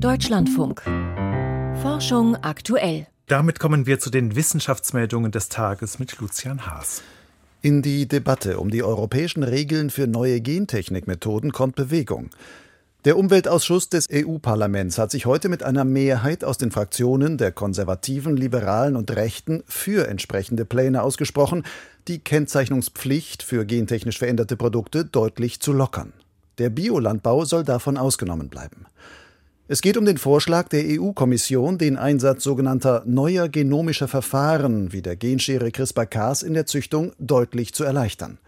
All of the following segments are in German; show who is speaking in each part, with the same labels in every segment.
Speaker 1: Deutschlandfunk. Forschung aktuell.
Speaker 2: Damit kommen wir zu den Wissenschaftsmeldungen des Tages mit Lucian Haas.
Speaker 3: In die Debatte um die europäischen Regeln für neue Gentechnikmethoden kommt Bewegung. Der Umweltausschuss des EU-Parlaments hat sich heute mit einer Mehrheit aus den Fraktionen der Konservativen, Liberalen und Rechten für entsprechende Pläne ausgesprochen, die Kennzeichnungspflicht für gentechnisch veränderte Produkte deutlich zu lockern. Der Biolandbau soll davon ausgenommen bleiben. Es geht um den Vorschlag der EU-Kommission, den Einsatz sogenannter neuer genomischer Verfahren wie der Genschere CRISPR-Cas in der Züchtung deutlich zu erleichtern.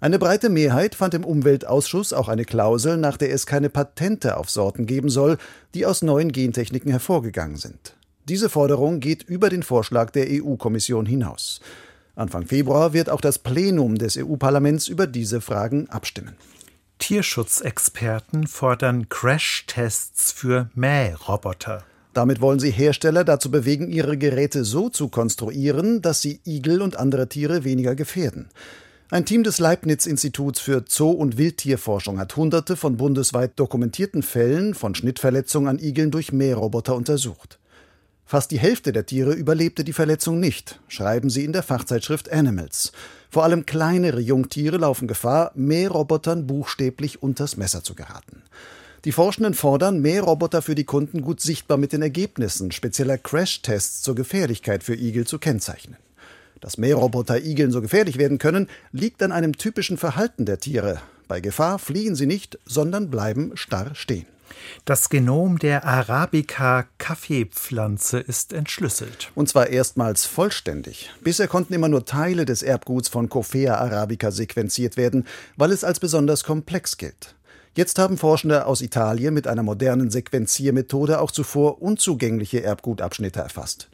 Speaker 3: Eine breite Mehrheit fand im Umweltausschuss auch eine Klausel, nach der es keine Patente auf Sorten geben soll, die aus neuen Gentechniken hervorgegangen sind. Diese Forderung geht über den Vorschlag der EU-Kommission hinaus. Anfang Februar wird auch das Plenum des EU-Parlaments über diese Fragen abstimmen.
Speaker 2: Tierschutzexperten fordern Crashtests für Mähroboter.
Speaker 3: Damit wollen sie Hersteller dazu bewegen, ihre Geräte so zu konstruieren, dass sie Igel und andere Tiere weniger gefährden. Ein Team des Leibniz-Instituts für Zoo- und Wildtierforschung hat hunderte von bundesweit dokumentierten Fällen von Schnittverletzungen an Igeln durch Mähroboter untersucht. Fast die Hälfte der Tiere überlebte die Verletzung nicht, schreiben sie in der Fachzeitschrift Animals. Vor allem kleinere Jungtiere laufen Gefahr, Mährobotern buchstäblich unters Messer zu geraten. Die Forschenden fordern, Mähroboter für die Kunden gut sichtbar mit den Ergebnissen spezieller Crash-Tests zur Gefährlichkeit für Igel zu kennzeichnen. Dass Mähroboter Igeln so gefährlich werden können, liegt an einem typischen Verhalten der Tiere. Bei Gefahr fliehen sie nicht, sondern bleiben starr stehen.
Speaker 2: Das Genom der Arabica-Kaffeepflanze ist entschlüsselt.
Speaker 3: Und zwar erstmals vollständig. Bisher konnten immer nur Teile des Erbguts von Coffea arabica sequenziert werden, weil es als besonders komplex gilt. Jetzt haben Forschende aus Italien mit einer modernen Sequenziermethode auch zuvor unzugängliche Erbgutabschnitte erfasst.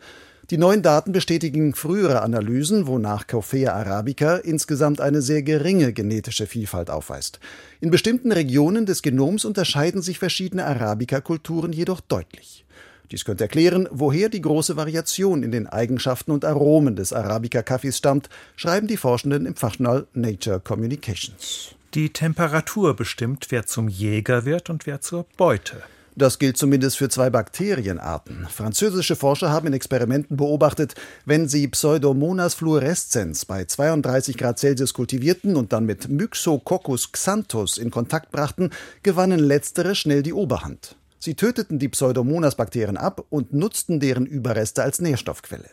Speaker 3: Die neuen Daten bestätigen frühere Analysen, wonach Coffea arabica insgesamt eine sehr geringe genetische Vielfalt aufweist. In bestimmten Regionen des Genoms unterscheiden sich verschiedene Arabica-Kulturen jedoch deutlich. Dies könnte erklären, woher die große Variation in den Eigenschaften und Aromen des Arabica-Kaffees stammt, schreiben die Forschenden im Fachjournal Nature Communications.
Speaker 2: Die Temperatur bestimmt, wer zum Jäger wird und wer zur Beute.
Speaker 3: Das gilt zumindest für zwei Bakterienarten. Französische Forscher haben in Experimenten beobachtet, wenn sie Pseudomonas fluorescens bei 32 Grad Celsius kultivierten und dann mit Myxococcus xanthus in Kontakt brachten, gewannen letztere schnell die Oberhand. Sie töteten die Pseudomonas-Bakterien ab und nutzten deren Überreste als Nährstoffquelle.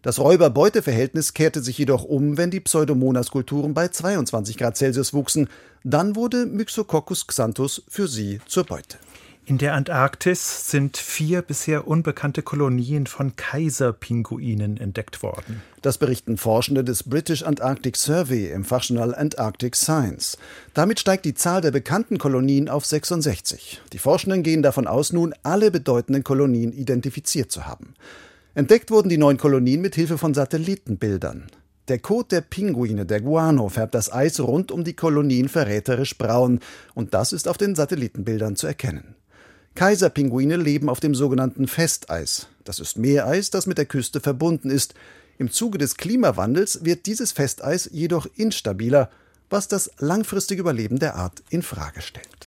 Speaker 3: Das Räuber-Beute-Verhältnis kehrte sich jedoch um, wenn die Pseudomonas-Kulturen bei 22 Grad Celsius wuchsen. Dann wurde Myxococcus xanthus für sie zur Beute.
Speaker 2: In der Antarktis sind vier bisher unbekannte Kolonien von Kaiserpinguinen entdeckt worden.
Speaker 3: Das berichten Forschende des British Antarctic Survey im Fachjournal Antarctic Science. Damit steigt die Zahl der bekannten Kolonien auf 66. Die Forschenden gehen davon aus, nun alle bedeutenden Kolonien identifiziert zu haben. Entdeckt wurden die neuen Kolonien mit Hilfe von Satellitenbildern. Der Kot der Pinguine, der Guano, färbt das Eis rund um die Kolonien verräterisch braun, und das ist auf den Satellitenbildern zu erkennen. Kaiserpinguine leben auf dem sogenannten Festeis. Das ist Meereis, das mit der Küste verbunden ist. Im Zuge des Klimawandels wird dieses Festeis jedoch instabiler, was das langfristige Überleben der Art in Frage stellt.